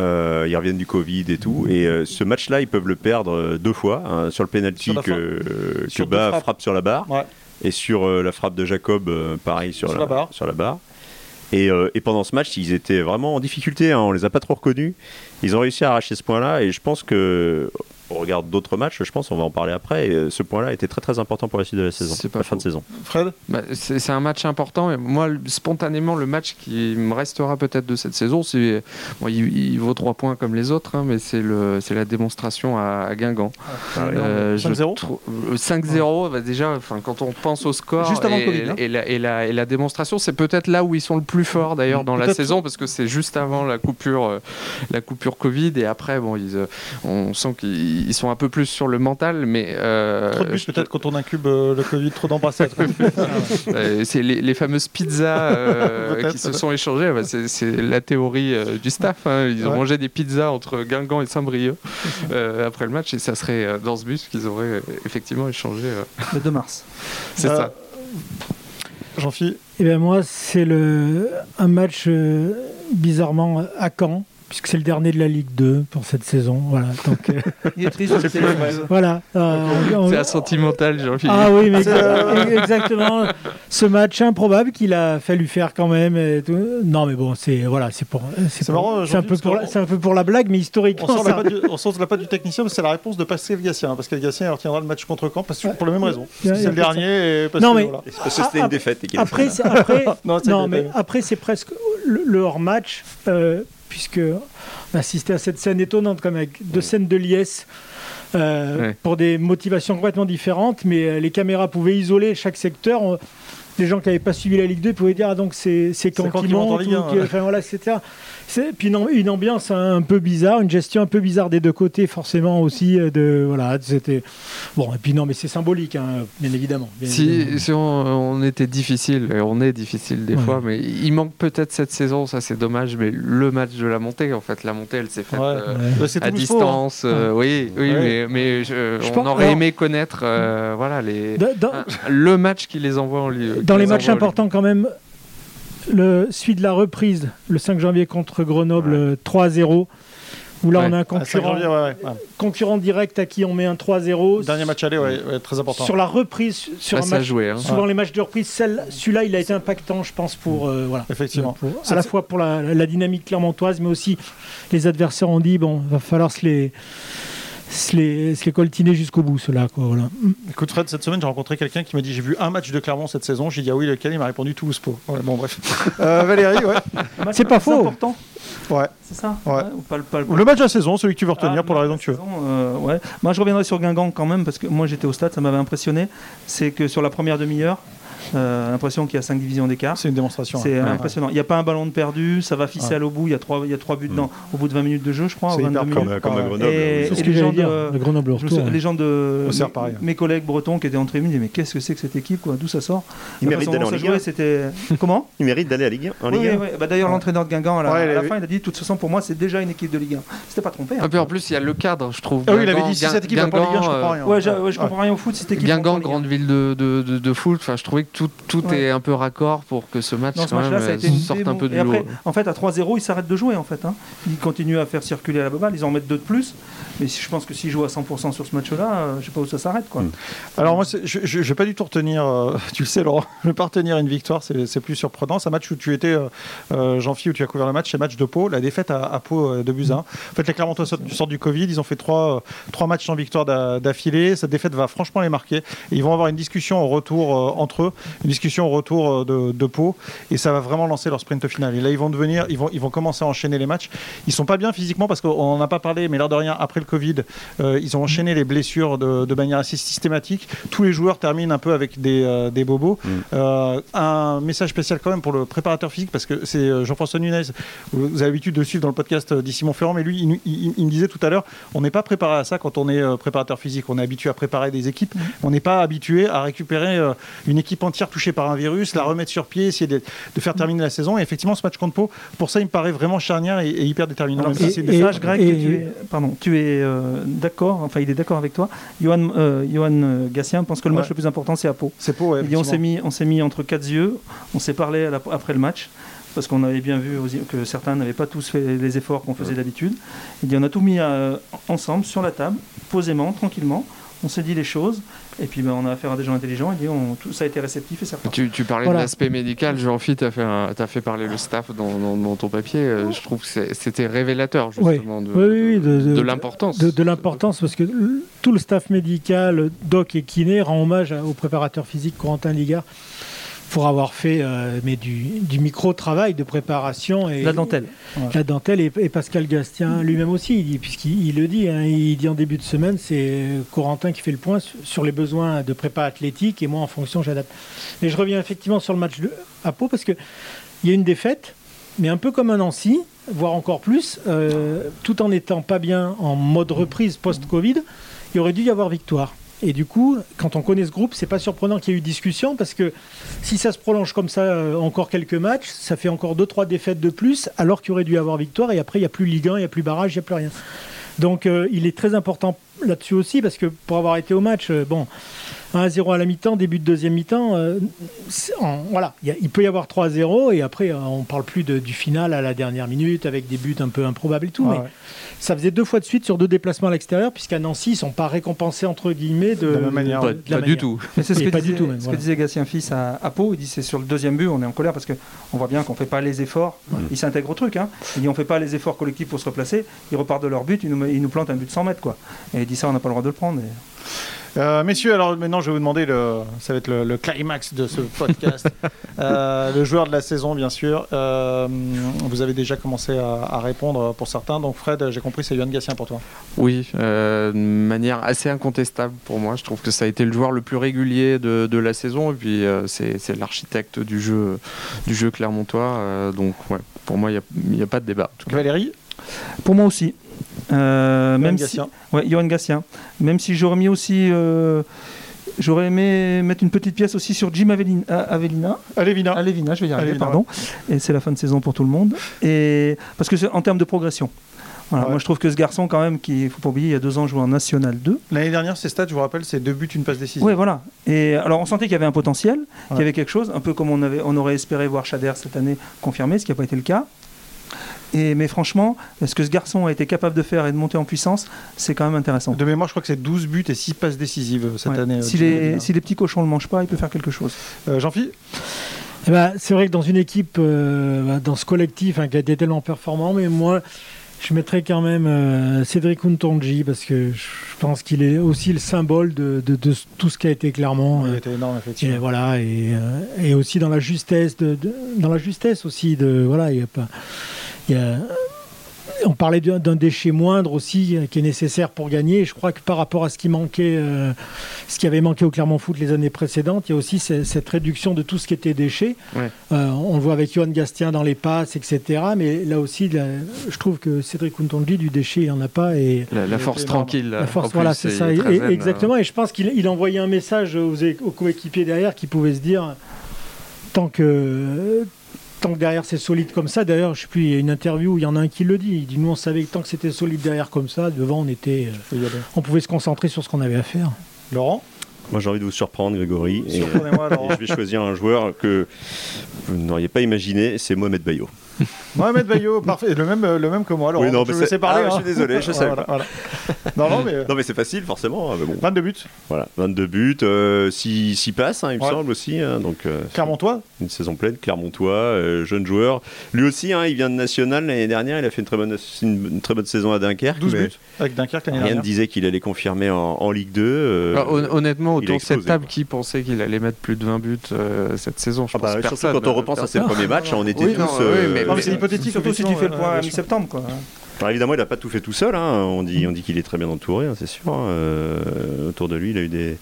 Speaker 4: Euh, ils reviennent du Covid et tout. Et euh, ce match-là, ils peuvent le perdre euh, deux fois. hein, sur le penalty
Speaker 1: Sur
Speaker 4: que, que Bas frappe sur la barre.
Speaker 1: Ouais.
Speaker 4: Et sur euh, la frappe de Jacob, pareil, sur,
Speaker 1: Sur la barre.
Speaker 4: Sur la barre. Et, et pendant ce match, ils étaient vraiment en difficulté. Hein, on les a pas trop reconnus. Ils ont réussi à arracher ce point-là. Et je pense que. On regarde d'autres matchs, je pense, on va en parler après. Et euh, ce point-là était très très important pour la suite de la saison,
Speaker 3: C'est pas
Speaker 4: la fin de saison.
Speaker 1: Fred?
Speaker 3: Bah, c'est un match important. Et moi, spontanément, le match qui me restera peut-être de cette saison, c'est bon, il, il vaut 3 points comme les autres, hein, mais c'est le, c'est la démonstration à, à Guingamp. Euh, je
Speaker 1: 5-0
Speaker 3: trou- euh, 5-0, bah, déjà, quand on pense au score
Speaker 5: Juste avant
Speaker 3: et,
Speaker 5: le Covid, hein.
Speaker 3: et la, et, la, et la démonstration, c'est peut-être là où ils sont le plus forts d'ailleurs dans la saison, parce que c'est juste avant la coupure, euh, la coupure Covid, et après, bon, ils, euh, on sent qu'ils ils sont un peu plus sur le mental, mais euh,
Speaker 1: Trop de buts
Speaker 3: je-
Speaker 1: peut-être quand on incube euh, le Covid, trop d'embrassades.
Speaker 3: euh, c'est les, les fameuses pizzas euh, qui se sont échangées. Bah, c'est, la théorie euh, du staff. hein. Ils ont
Speaker 1: Ouais.
Speaker 3: mangé des pizzas entre Guingamp et Saint-Brieuc euh, après le match, et ça serait euh, dans ce bus qu'ils auraient euh, effectivement échangé. euh.
Speaker 5: Le 2 mars.
Speaker 3: c'est
Speaker 1: Euh,
Speaker 3: ça.
Speaker 1: Jean-Philippe
Speaker 2: Eh bien moi, c'est le un match euh, bizarrement à Caen, puisque c'est le dernier de la Ligue 2 pour cette saison. Voilà. Donc, euh,
Speaker 5: Il est triste. c'était-
Speaker 2: voilà. Euh, on- on-
Speaker 3: C'est un sentimental, Jean-Philippe.
Speaker 2: Ah oui, mais exa- exactement. Ce match improbable qu'il a fallu faire quand même. et tout. Non, mais bon, c'est voilà, c'est pour,
Speaker 1: C'est marrant,
Speaker 2: c'est un peu pour, la-
Speaker 1: qu'on-
Speaker 2: c'est un peu pour la blague, mais
Speaker 1: On
Speaker 2: historiquement,
Speaker 1: sort, la
Speaker 2: ça-
Speaker 1: patte du, on sort la patte du technicien, mais c'est la réponse de Pascal Gatien. hein. Pascal Gatien il retiendra le match contre Caen parce que, pour la même raison. C'est le
Speaker 2: pas de
Speaker 1: dernier. Et parce
Speaker 2: Non,
Speaker 1: que,
Speaker 2: mais-
Speaker 1: voilà.
Speaker 4: C'est parce que c'était
Speaker 2: Ah,
Speaker 4: une défaite. et
Speaker 2: après, c'est- après,
Speaker 1: Non, c'est
Speaker 2: non,
Speaker 1: pas
Speaker 2: mais après c'est presque le, le hors-match, euh, puisque on a assisté à cette scène étonnante, comme avec deux scènes de liesse. euh,
Speaker 3: Ouais.
Speaker 2: pour des motivations complètement différentes, mais euh, les caméras pouvaient isoler chaque secteur. On- les gens qui n'avaient pas suivi la Ligue 2 pouvaient dire ah, donc c'est c'est quand,
Speaker 1: quand en
Speaker 2: ou qui-
Speaker 1: ouais.
Speaker 2: enfin, voilà, etc. C'est- Puis une, une ambiance un peu bizarre, une gestion un peu bizarre des deux côtés, forcément aussi. euh, De, voilà, c'était bon. Et puis non, mais c'est symbolique, hein, bien évidemment. bien évidemment.
Speaker 3: Si, on, on était difficile, et on est difficile des
Speaker 2: Ouais.
Speaker 3: fois, mais il manque peut-être cette saison, ça c'est dommage, mais le match de la montée, en fait, la montée elle s'est faite
Speaker 1: Ouais.
Speaker 3: euh,
Speaker 2: Ouais.
Speaker 1: Bah,
Speaker 3: à
Speaker 1: hein.
Speaker 3: distance. euh, oui, oui,
Speaker 1: Ouais.
Speaker 3: mais, mais je-
Speaker 2: Je
Speaker 3: on
Speaker 2: pense-
Speaker 3: aurait
Speaker 2: alors-
Speaker 3: aimé connaître euh, voilà, les,
Speaker 2: Dans- dans-
Speaker 3: un- le match qui les envoie en lieu.
Speaker 2: Dans les matchs importants, quand même, le celui de la reprise, le 5 janvier contre Grenoble, euh, 3-0, où là
Speaker 3: Ouais.
Speaker 2: on a un
Speaker 1: Ah, 5
Speaker 2: concurrent,
Speaker 1: janvier, ouais, ouais, ouais.
Speaker 2: concurrent direct à qui on met un 3-0.
Speaker 1: Dernier match aller, ouais, ouais, très important.
Speaker 2: Sur la reprise, sur
Speaker 3: Là,
Speaker 2: un
Speaker 3: ça a
Speaker 2: match,
Speaker 3: joué. hein.
Speaker 2: souvent les matchs de reprise, celui-là il a été impactant, je pense, pour, euh, voilà,
Speaker 1: Effectivement.
Speaker 2: pour- à la fois pour la, la dynamique clermontoise, mais aussi les adversaires ont dit bon, va falloir se les, se les, se les coltiner jusqu'au bout, cela. Quoi, voilà.
Speaker 1: Écoute Fred, cette semaine j'ai rencontré quelqu'un qui m'a dit j'ai vu un match de Clermont cette saison. J'ai dit ah oui lequel? Il m'a répondu Toulouse Po. Ouais, bon bref. Euh, Valérie, ouais.
Speaker 2: C'est pas faux.
Speaker 5: important,
Speaker 1: ouais.
Speaker 5: c'est ça?
Speaker 1: Ouais.
Speaker 5: ou pas le- pas le-
Speaker 1: Le match de la saison, celui que tu veux retenir
Speaker 5: Ah,
Speaker 1: pour la raison que tu veux.
Speaker 5: saison, euh, ouais. Moi, je reviendrai sur Guingamp quand même, parce que moi, j'étais au stade, ça m'avait impressionné. C'est que sur la première demi-heure, euh, l'impression qu'il y a 5 divisions d'écart.
Speaker 1: C'est une démonstration.
Speaker 5: C'est
Speaker 1: hein. Ouais.
Speaker 5: impressionnant. Il n'y a pas un ballon de perdu, ça va ficelle au bout. Il y a trois, il y a trois buts
Speaker 4: Mm.
Speaker 5: dans, au bout de 20 minutes de jeu, je crois.
Speaker 1: C'est
Speaker 5: ou 22
Speaker 1: hyper
Speaker 5: minutes.
Speaker 4: Comme, à- comme à. Grenoble.
Speaker 5: Et-
Speaker 4: oui.
Speaker 2: C'est ce
Speaker 5: et
Speaker 2: que
Speaker 5: les
Speaker 2: j'allais
Speaker 5: gens
Speaker 2: dire,
Speaker 5: de-
Speaker 2: le Grenoble retour. ouais.
Speaker 5: Les gens de mes collègues bretons qui étaient en tribune disaient mais qu'est-ce que c'est que cette équipe quoi? D'où ça sort?
Speaker 4: Il
Speaker 5: La
Speaker 4: mérite d'aller en Ligue
Speaker 5: jouait,
Speaker 4: 1.
Speaker 5: C'était comment?
Speaker 4: Il mérite d'aller à Ligue 1, en
Speaker 5: Oui,
Speaker 4: Ligue 1.
Speaker 5: oui, oui. Bah, D'ailleurs, l'entraîneur de Guingamp à la, à fin, il a dit de toute façon pour moi c'est déjà une équipe de Ligue 1. C'était pas trompé. hein.
Speaker 3: Puis en plus, il y a le cadre, je trouve.
Speaker 1: Ah oui, il avait dit si cette équipe va pas en Ligue 1, je comprends
Speaker 3: euh,
Speaker 1: rien.
Speaker 5: Ouais, je comprends rien au foot. Cette équipe.
Speaker 3: Guingamp,
Speaker 5: en Ligue 1.
Speaker 3: grande ville de, de, de, de foot. Enfin, je trouvais que tout, tout
Speaker 5: Ouais.
Speaker 3: est un peu raccord pour que ce match,
Speaker 5: Dans ce
Speaker 3: quand même,
Speaker 5: match-là, ça a été une
Speaker 3: sorte un peu du lot.
Speaker 5: en fait, à 3-0, ils s'arrêtent de jouer. En fait, hein. Ils continuent à faire circuler la balle. Ils en mettent deux de plus. Mais si- je pense que s'ils jouent à 100% sur ce match-là, euh, je sais pas où ça s'arrête. quoi.
Speaker 4: Mm.
Speaker 1: Alors moi, c'est- je ne vais pas du tout retenir, euh, tu le sais Laurent, je ne vais pas retenir une victoire, c'est plus surprenant. C'est un match où tu étais, euh, euh, Jean-Philippe, où tu as couvert le match, c'est le match de Pau, la défaite à, à Pau de un. En fait, les Clermontois sortent, du Covid, ils ont fait trois, trois matchs sans victoire d'a- d'affilée. Cette défaite va franchement les marquer. Et ils vont avoir une discussion au retour euh, entre eux une discussion au retour de, de Pau, et ça va vraiment lancer leur sprint final. Et là, ils vont devenir, ils vont, ils vont commencer à enchaîner les matchs. Ils sont pas bien physiquement parce qu'on n'en a pas parlé, mais l'air de rien, après le Covid, euh, ils ont enchaîné les blessures de, de manière assez systématique. Tous les joueurs terminent un peu avec des, euh, des bobos.
Speaker 4: Mm.
Speaker 1: Euh, un message spécial quand même pour le préparateur physique parce que c'est euh, Jean-François Nunez. Vous vous avez l'habitude de le suivre dans le podcast euh, d'Ici Montferrand, mais lui, il, il- il me disait tout à l'heure, on n'est pas préparé à ça quand on est euh, préparateur physique. On est habitué à préparer des équipes. On n'est pas habitué à récupérer euh, une équipe entière touchée par un virus, la remettre sur pied, essayer de, de faire terminer la saison. Et effectivement, ce match contre Pau, pour ça, il me paraît vraiment charnière et, et hyper déterminant.
Speaker 5: Alors,
Speaker 1: si
Speaker 2: et-
Speaker 5: Greg, que tu es, pardon, tu es euh, d'accord, enfin il est d'accord avec toi. Johan, euh, Johan euh, Gatien pense que le match
Speaker 1: Ouais.
Speaker 5: le plus important c'est à Pau.
Speaker 1: c'est Pau, ouais,
Speaker 5: Il dit on s'est mis, on s'est mis entre quatre yeux, on s'est parlé la- après le match parce qu'on avait bien vu que certains n'avaient pas tous fait les efforts qu'on faisait d'habitude. Il dit on a tout mis euh, ensemble sur la table, posément, tranquillement. On s'est dit les choses et puis ben, on a affaire à des gens intelligents. On, tout ça a été réceptif et c'est reparti.
Speaker 3: Tu, tu parlais
Speaker 2: Voilà.
Speaker 3: de l'aspect médical, Jean-Phi, tu as, fait un- t'as fait parler le staff dans, dans- dans ton papier. euh, je trouve que c'était révélateur, justement, de,
Speaker 2: Oui, oui, oui, de-
Speaker 3: de-
Speaker 2: de-
Speaker 3: de l'importance.
Speaker 2: de, de l'importance parce que tout le staff médical, doc et kiné rend hommage au préparateur physique Corentin Ligard pour avoir fait euh, mais du, du micro-travail de préparation et
Speaker 5: La dentelle.
Speaker 2: la dentelle et, et Pascal Gastien lui-même aussi, puisqu'il il le dit, hein, il dit en début de semaine, c'est Corentin qui fait le point sur, les besoins de prépa athlétique et moi en fonction j'adapte. Mais je reviens effectivement sur le match de, à Pau parce que il y a une défaite, mais un peu comme un Nancy, voire encore plus, euh, tout en n'étant pas bien en mode reprise post-Covid, il aurait dû y avoir victoire. Et du coup, quand on connaît ce groupe, c'est pas surprenant qu'il y ait eu discussion parce que si ça se prolonge comme ça euh, encore quelques matchs, ça fait encore 2-3 défaites de plus, alors qu'il aurait dû y avoir victoire et après il n'y a plus Ligue 1, il n'y a plus barrage, il n'y a plus rien. Donc euh, il est très important là-dessus aussi parce que pour avoir été au match, euh, bon, 1-0 à la mi-temps, début de deuxième mi-temps, euh, voilà, il y a- il peut y avoir 3-0 et après euh, on parle plus de- du final à la dernière minute avec des buts un peu improbables et tout. Mais
Speaker 1: ouais.
Speaker 2: ça faisait deux fois de suite sur deux déplacements à l'extérieur puisqu'à Nancy ils sont pas récompensés entre guillemets de,
Speaker 1: De la même manière,
Speaker 3: Pas,
Speaker 2: de la
Speaker 3: pas du tout.
Speaker 5: Mais c'est ce que
Speaker 2: pas
Speaker 5: disait,
Speaker 2: du tout, même,
Speaker 5: ce
Speaker 2: voilà.
Speaker 5: que disait Gatien Fils à, à Pau. Il dit c'est sur le deuxième but, on est en colère parce qu'on voit bien qu'on fait pas les efforts. Il s'intègre au truc. Hein. Il dit on fait pas les efforts collectifs pour se replacer. Ils repartent de leur but, ils nous, ils nous plantent un but de 100 mètres. Quoi. Et il dit ça, on n'a pas le droit de le prendre. Et-
Speaker 1: Euh, messieurs, alors maintenant je vais vous demander, le, ça va être le, le climax de ce podcast. Euh, le joueur de la saison, bien sûr. Euh, vous avez déjà commencé à, à répondre pour certains. Donc Fred, j'ai compris, c'est Yohan Gatien pour toi.
Speaker 3: Oui, euh, de manière assez incontestable pour moi. Je trouve que ça a été le joueur le plus régulier de, de la saison et puis euh, c'est l'architecte du jeu, du jeu clermontois. euh, donc ouais, pour moi, il n'y a, pas de débat. en tout cas.
Speaker 1: Valérie,
Speaker 5: Pour moi aussi. Euh, même si, ouais, Johan Gatien. Même si j'aurais mis aussi. euh, J'aurais aimé mettre une petite pièce aussi sur Jim Avelina, Avelina,
Speaker 1: Allez, Vina.
Speaker 5: Alévina, je vais y arriver,
Speaker 1: Alévina,
Speaker 5: pardon. Et c'est la fin de saison pour tout le monde. Et parce que c'est en termes de progression. Voilà,
Speaker 1: Ouais.
Speaker 5: Moi, je trouve que ce garçon, quand même, qui, faut pas oublier, il y a deux ans, jouait en National 2.
Speaker 1: L'année dernière, ses stats, je vous rappelle, c'est deux buts, une passe décisive.
Speaker 5: Oui, voilà. Et alors, on sentait qu'il y avait un potentiel, qu'il y avait quelque chose, un peu comme on, avait, on aurait espéré voir Chader cette année confirmé, ce qui n'a pas été le cas. Et, mais franchement, ce que ce garçon a été capable de faire et de monter en puissance, c'est quand même intéressant.
Speaker 1: De mémoire, je crois que c'est 12 buts et 6 passes décisives euh, cette
Speaker 5: Ouais.
Speaker 1: année. euh,
Speaker 5: si, les,
Speaker 1: Avelina.
Speaker 5: si les petits cochons ne le mangent pas, il peut faire quelque chose.
Speaker 1: Euh, Jean-Philippe
Speaker 2: Eh ben, c'est vrai que dans une équipe, euh, bah, dans ce collectif hein, qui a été tellement performant, mais moi, je mettrais quand même euh, Cédric Untonji parce que je pense qu'il est aussi le symbole de, de- de tout ce qui a été Clermont.
Speaker 1: Il
Speaker 2: euh,
Speaker 1: était énorme,
Speaker 2: et
Speaker 1: effectivement.
Speaker 2: voilà, et, euh, et aussi dans la justesse, de, de- dans la justesse aussi de voilà, il y a pas, y a- on parlait d'un déchet moindre aussi euh, qui est nécessaire pour gagner. Et je crois que par rapport à ce qui manquait, euh, ce qui avait manqué au Clermont Foot les années précédentes, il y a aussi ce- cette réduction de tout ce qui était déchets.
Speaker 3: Ouais.
Speaker 2: Euh, on le voit avec Johan Gastien dans les passes, etc. Mais là aussi, là, je trouve que Cédric Kountonji, du déchet, il n'en a pas. Et
Speaker 3: La, force tranquille.
Speaker 2: la
Speaker 3: en
Speaker 2: force, voilà, c'est ça. Et-
Speaker 3: zen,
Speaker 2: exactement. Et je pense qu'il il envoyait un message aux, aux coéquipiers derrière qui pouvaient se dire tant que. Tant que derrière c'est solide comme ça, d'ailleurs, je sais plus, il y a une interview où il y en a un qui le dit. Il dit Nous, on savait que tant que c'était solide derrière comme ça, devant, on était. euh, on pouvait se concentrer sur ce qu'on avait à faire.
Speaker 1: Laurent?
Speaker 4: Moi, j'ai envie de vous surprendre, Grégory. Et,
Speaker 1: Surprenez-moi,
Speaker 4: et
Speaker 1: Laurent.
Speaker 4: je vais choisir un joueur que vous n'auriez pas imaginé, c'est Mohamed Bayo.
Speaker 1: Mohamed Bayo, parfait. Le même, le même que moi. Alors,
Speaker 4: Oui, non,
Speaker 1: je vais laisser parler.
Speaker 4: Ah, je
Speaker 1: hein.
Speaker 4: suis désolé, je
Speaker 1: Voilà, voilà. Non, non, mais euh,
Speaker 4: Non, mais c'est facile, forcément. hein, mais bon,
Speaker 1: 22 buts.
Speaker 4: voilà, 22 buts, 6 passes, hein, il me
Speaker 1: Ouais.
Speaker 4: semble aussi. hein, donc, euh,
Speaker 1: Clermontois.
Speaker 4: une saison pleine. Clermontois, euh, jeune joueur. Lui aussi, hein, il vient de National l'année dernière. Il a fait une très bonne, une, une très bonne saison à Dunkerque.
Speaker 1: 12
Speaker 4: mais
Speaker 1: buts avec Dunkerque l'année
Speaker 4: Rien ne
Speaker 1: dernière.
Speaker 4: disait qu'il allait confirmer en, en Ligue 2. euh,
Speaker 3: Alors, hon- honnêtement, autour de cette table,
Speaker 4: quoi.
Speaker 3: qui pensait qu'il allait mettre plus de 20 buts euh, cette saison? Je
Speaker 4: ah bah,
Speaker 3: pense
Speaker 4: surtout
Speaker 3: personne.
Speaker 4: quand on repense à ses premiers matchs, on était
Speaker 3: Oui,
Speaker 4: tous.
Speaker 3: Oui,
Speaker 4: euh,
Speaker 1: c'est hypothétique.
Speaker 5: Surtout si tu fais le point
Speaker 1: euh,
Speaker 5: à
Speaker 1: sûr.
Speaker 5: mi-septembre. quoi.
Speaker 4: Alors, évidemment, il n'a pas tout fait tout seul. hein, On dit, on dit qu'il est très bien entouré, hein, c'est sûr. hein, euh, autour de lui, il a eu des,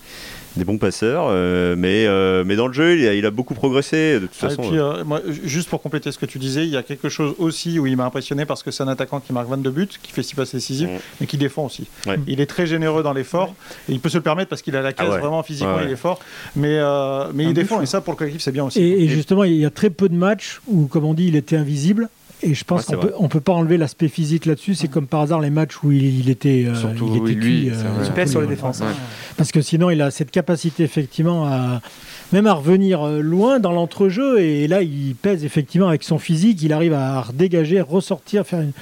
Speaker 4: des bons passeurs. euh, mais, euh, mais dans le jeu, il a, il a beaucoup progressé. De toute
Speaker 1: Ah, et
Speaker 4: façon,
Speaker 1: puis,
Speaker 4: euh,
Speaker 1: moi, juste pour compléter ce que tu disais, il y a quelque chose aussi où il m'a impressionné parce que c'est un attaquant qui marque 22 buts, qui fait 6 passes décisives, mais qui défend aussi.
Speaker 4: Ouais.
Speaker 1: Il est très généreux dans l'effort et il peut se le permettre parce qu'il a la caisse
Speaker 4: Ah ouais.
Speaker 1: vraiment physiquement,
Speaker 4: Ouais,
Speaker 1: il est fort. Mais, euh, mais il défend et ça pour le collectif c'est bien aussi.
Speaker 2: Et, et justement, il y a très peu de matchs où, comme on dit, il était invisible. Et je pense
Speaker 4: Ouais,
Speaker 2: qu'on peut, on peut pas enlever l'aspect physique là-dessus. C'est comme par hasard les matchs où il, il était, euh,
Speaker 3: Surtout,
Speaker 2: il était
Speaker 3: oui, lui,
Speaker 2: euh.
Speaker 5: Il pèse sur les défenses.
Speaker 3: Ouais.
Speaker 5: hein.
Speaker 2: Parce que sinon, il a cette capacité effectivement à même à revenir euh, loin dans l'entrejeu. Et là, il pèse effectivement avec son physique. Il arrive à redégager, ressortir, faire une-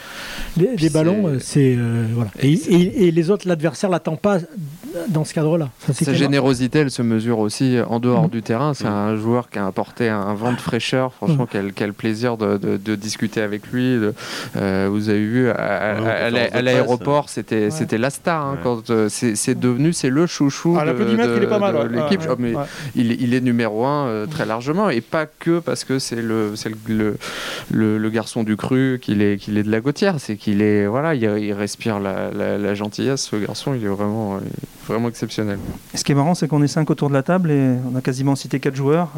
Speaker 2: des, ballons.
Speaker 3: c'est-
Speaker 2: euh, voilà. Et,
Speaker 3: et-
Speaker 2: et les autres, l'adversaire l'attend pas dans ce cadre-là.
Speaker 3: Sa générosité, elle se mesure aussi en dehors
Speaker 2: Mhm.
Speaker 3: du terrain. C'est
Speaker 4: Mhm.
Speaker 3: un joueur qui a apporté un vent de fraîcheur. Franchement, quel, quel plaisir de, de- de discuter avec lui. de- euh, vous avez vu, à,
Speaker 4: Ouais,
Speaker 3: l'aéroport, c'était c'était la star. hein,
Speaker 4: Ouais.
Speaker 3: quand euh, c'est devenu, c'est le chouchou
Speaker 1: Ah,
Speaker 3: de,
Speaker 1: ouais.
Speaker 3: l'équipe.
Speaker 1: Ouais,
Speaker 3: Oh,
Speaker 1: ouais.
Speaker 3: il, est- il est numéro un euh, très largement et pas que parce que c'est le, c'est le, le, le- le garçon du cru qu'il est, qu'il est de la Gautière. C'est qu'il est voilà, il, il respire la, la- la gentillesse. Ce garçon, il est vraiment, il vraiment exceptionnel.
Speaker 5: Ce qui est marrant, c'est qu'on est cinq autour de la table et on a quasiment cité quatre joueurs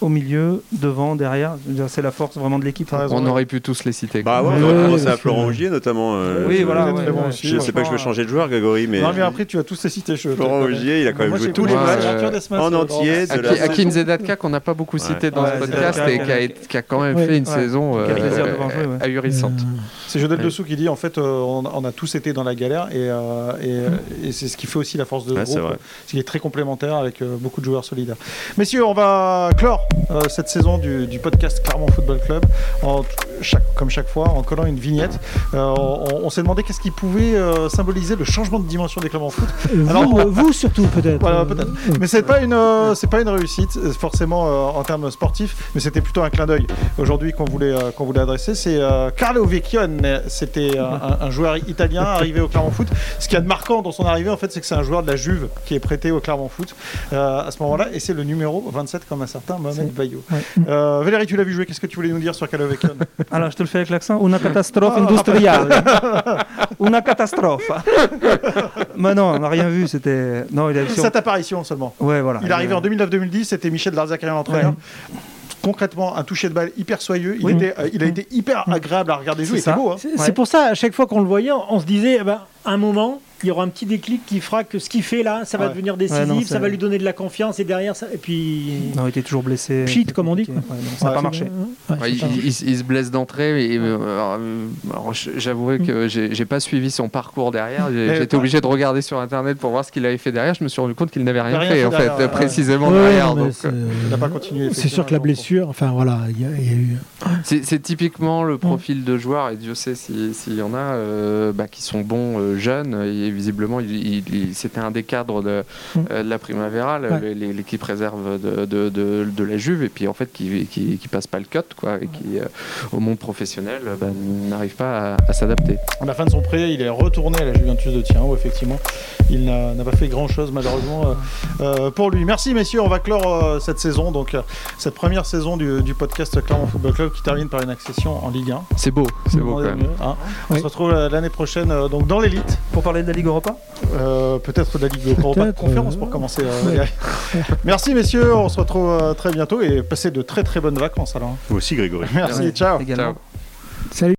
Speaker 5: au milieu, devant, derrière. C'est la force vraiment de l'équipe.
Speaker 3: On
Speaker 1: ouais.
Speaker 3: aurait pu tous les citer.
Speaker 4: Bah ouais, on
Speaker 2: Ouais,
Speaker 4: aurait
Speaker 2: ouais,
Speaker 4: commencé à Florent Augier notamment. euh,
Speaker 5: Oui,
Speaker 4: je-
Speaker 5: voilà, ouais,
Speaker 1: très bon
Speaker 5: ouais.
Speaker 1: aussi,
Speaker 4: Je sais pas que je vais changer de joueur, Grégory, mais.
Speaker 1: Non mais après tu as tous les cités.
Speaker 4: Florent Augier, il a quand même joué tous les matchs. en entier.
Speaker 3: Akin Zedatka qu'on n'a pas beaucoup cité dans ce podcast et qui a, quand même fait une saison euh, ahurissante.
Speaker 1: C'est Jodel. Dessous qui dit en fait euh, on, a tous été dans la galère et c'est ce qui fait aussi la force de
Speaker 4: Ouais,
Speaker 1: groupe.
Speaker 4: c'est vrai.
Speaker 1: Ce qui est très complémentaire avec euh, beaucoup de joueurs solidaires. Messieurs, on va clore euh, cette saison du, du podcast Clermont Football Club en, chaque, comme chaque fois en collant une vignette. Euh, on on s'est demandé qu'est-ce qui pouvait euh, symboliser le changement de dimension des clubs en foot.
Speaker 2: vous,
Speaker 1: Alors,
Speaker 2: vous surtout peut-être.
Speaker 1: Voilà,
Speaker 2: Euh,
Speaker 1: peut-être.
Speaker 2: euh,
Speaker 1: Mais c'est pas une, euh, c'est pas une réussite euh, forcément euh, en termes sportifs, mais c'était plutôt un clin d'œil aujourd'hui qu'on voulait, euh, qu'on voulait adresser. C'est euh, Carlo Vecchione. C'était euh, un, un joueur italien arrivé au Clermont Foot. Ce qu'il y a de marquant dans son arrivée, en fait, c'est que c'est un joueur de la Juve qui est prêté au Clermont Foot euh, à ce moment-là, et c'est le numéro 27 comme un certain Mohamed Bayo.
Speaker 2: ouais.
Speaker 1: Euh, Valérie, tu l'as vu jouer. Qu'est-ce que tu voulais nous dire sur Carlo Vecchione?
Speaker 5: Alors, je te le fais avec l'accent. Una catastrophe
Speaker 1: Ah,
Speaker 5: industriale. Una catastrophe. Mais non, on n'a rien vu. C'était. Non, il a
Speaker 1: Cette apparition seulement.
Speaker 5: Ouais, voilà.
Speaker 1: Il est arrivé en 2009-2010, c'était Michel Darzacarian l'entraîneur.
Speaker 5: Ouais.
Speaker 1: Concrètement, un toucher de balle hyper soyeux. Il,
Speaker 5: Oui.
Speaker 1: était, euh, il a été hyper agréable à regarder jouer.
Speaker 5: C'est
Speaker 1: beau. Hein.
Speaker 2: C'est
Speaker 5: Ouais.
Speaker 2: pour ça, à chaque fois qu'on le voyait, on se disait, eh ben, à un moment, il y aura un petit déclic qui fera que ce qu'il fait là, ça va
Speaker 1: Ouais.
Speaker 2: devenir
Speaker 5: Ouais,
Speaker 2: décisif,
Speaker 5: non,
Speaker 2: ça va lui donner de la confiance, et derrière, ça, et puis.
Speaker 5: Non, il était toujours blessé.
Speaker 2: Pchit,
Speaker 5: C'était
Speaker 2: comme on dit.
Speaker 5: Ouais, non, ça n'a
Speaker 1: Ouais.
Speaker 5: pas marché.
Speaker 2: Ouais,
Speaker 3: Ouais, il, se blesse d'entrée, euh, alors, euh, j'avouerai que j'ai pas suivi son parcours derrière.
Speaker 1: Pas-
Speaker 3: obligé de regarder sur internet pour voir ce qu'il avait fait derrière. Je me suis rendu compte qu'il n'avait rien,
Speaker 1: rien
Speaker 3: fait,
Speaker 1: fait
Speaker 3: en fait,
Speaker 1: derrière,
Speaker 3: précisément
Speaker 2: Ouais,
Speaker 3: derrière. donc, euh,
Speaker 1: Il n'a pas continué.
Speaker 2: C'est sûr que la blessure, enfin voilà, il y, a- il y a eu.
Speaker 3: C'est typiquement le profil de joueurs, et Dieu sait si- s'il y en a, euh, bah, qui sont bons euh, jeunes. Et visiblement, il, il- il- c'était un des cadres de,
Speaker 2: Mm.
Speaker 3: euh, de la Primavera,
Speaker 2: Ouais.
Speaker 3: l'équipe réserve de, de, de- de la Juve, et puis en fait, qui, qui, qui passe pas le cut, quoi, et qui, euh, au monde professionnel, bah, n'arrive pas à, à s'adapter.
Speaker 1: À la fin de son prêt, il est retourné à la Juventus de Turin, où effectivement, il n'a pas fait grand-chose malheureusement euh, euh, pour lui. Merci messieurs, on va clore euh, cette saison, donc euh, cette première saison du, du podcast Clermont Football Club qui termine par une accession en Ligue 1.
Speaker 3: C'est beau, c'est beau quand même.
Speaker 1: mieux, hein. On
Speaker 2: Oui.
Speaker 1: se retrouve euh, l'année prochaine euh, donc dans l'élite,
Speaker 5: Pour parler de la Ligue Europa?
Speaker 1: Euh, peut-être de la Ligue Europa de conférence
Speaker 2: euh,
Speaker 1: pour commencer. euh. Merci messieurs, on se retrouve très bientôt et passez de très très bonnes vacances alors.
Speaker 4: Vous aussi, Grégory.
Speaker 1: Merci,
Speaker 5: Ouais,
Speaker 1: ciao.
Speaker 5: Également.
Speaker 3: Ciao.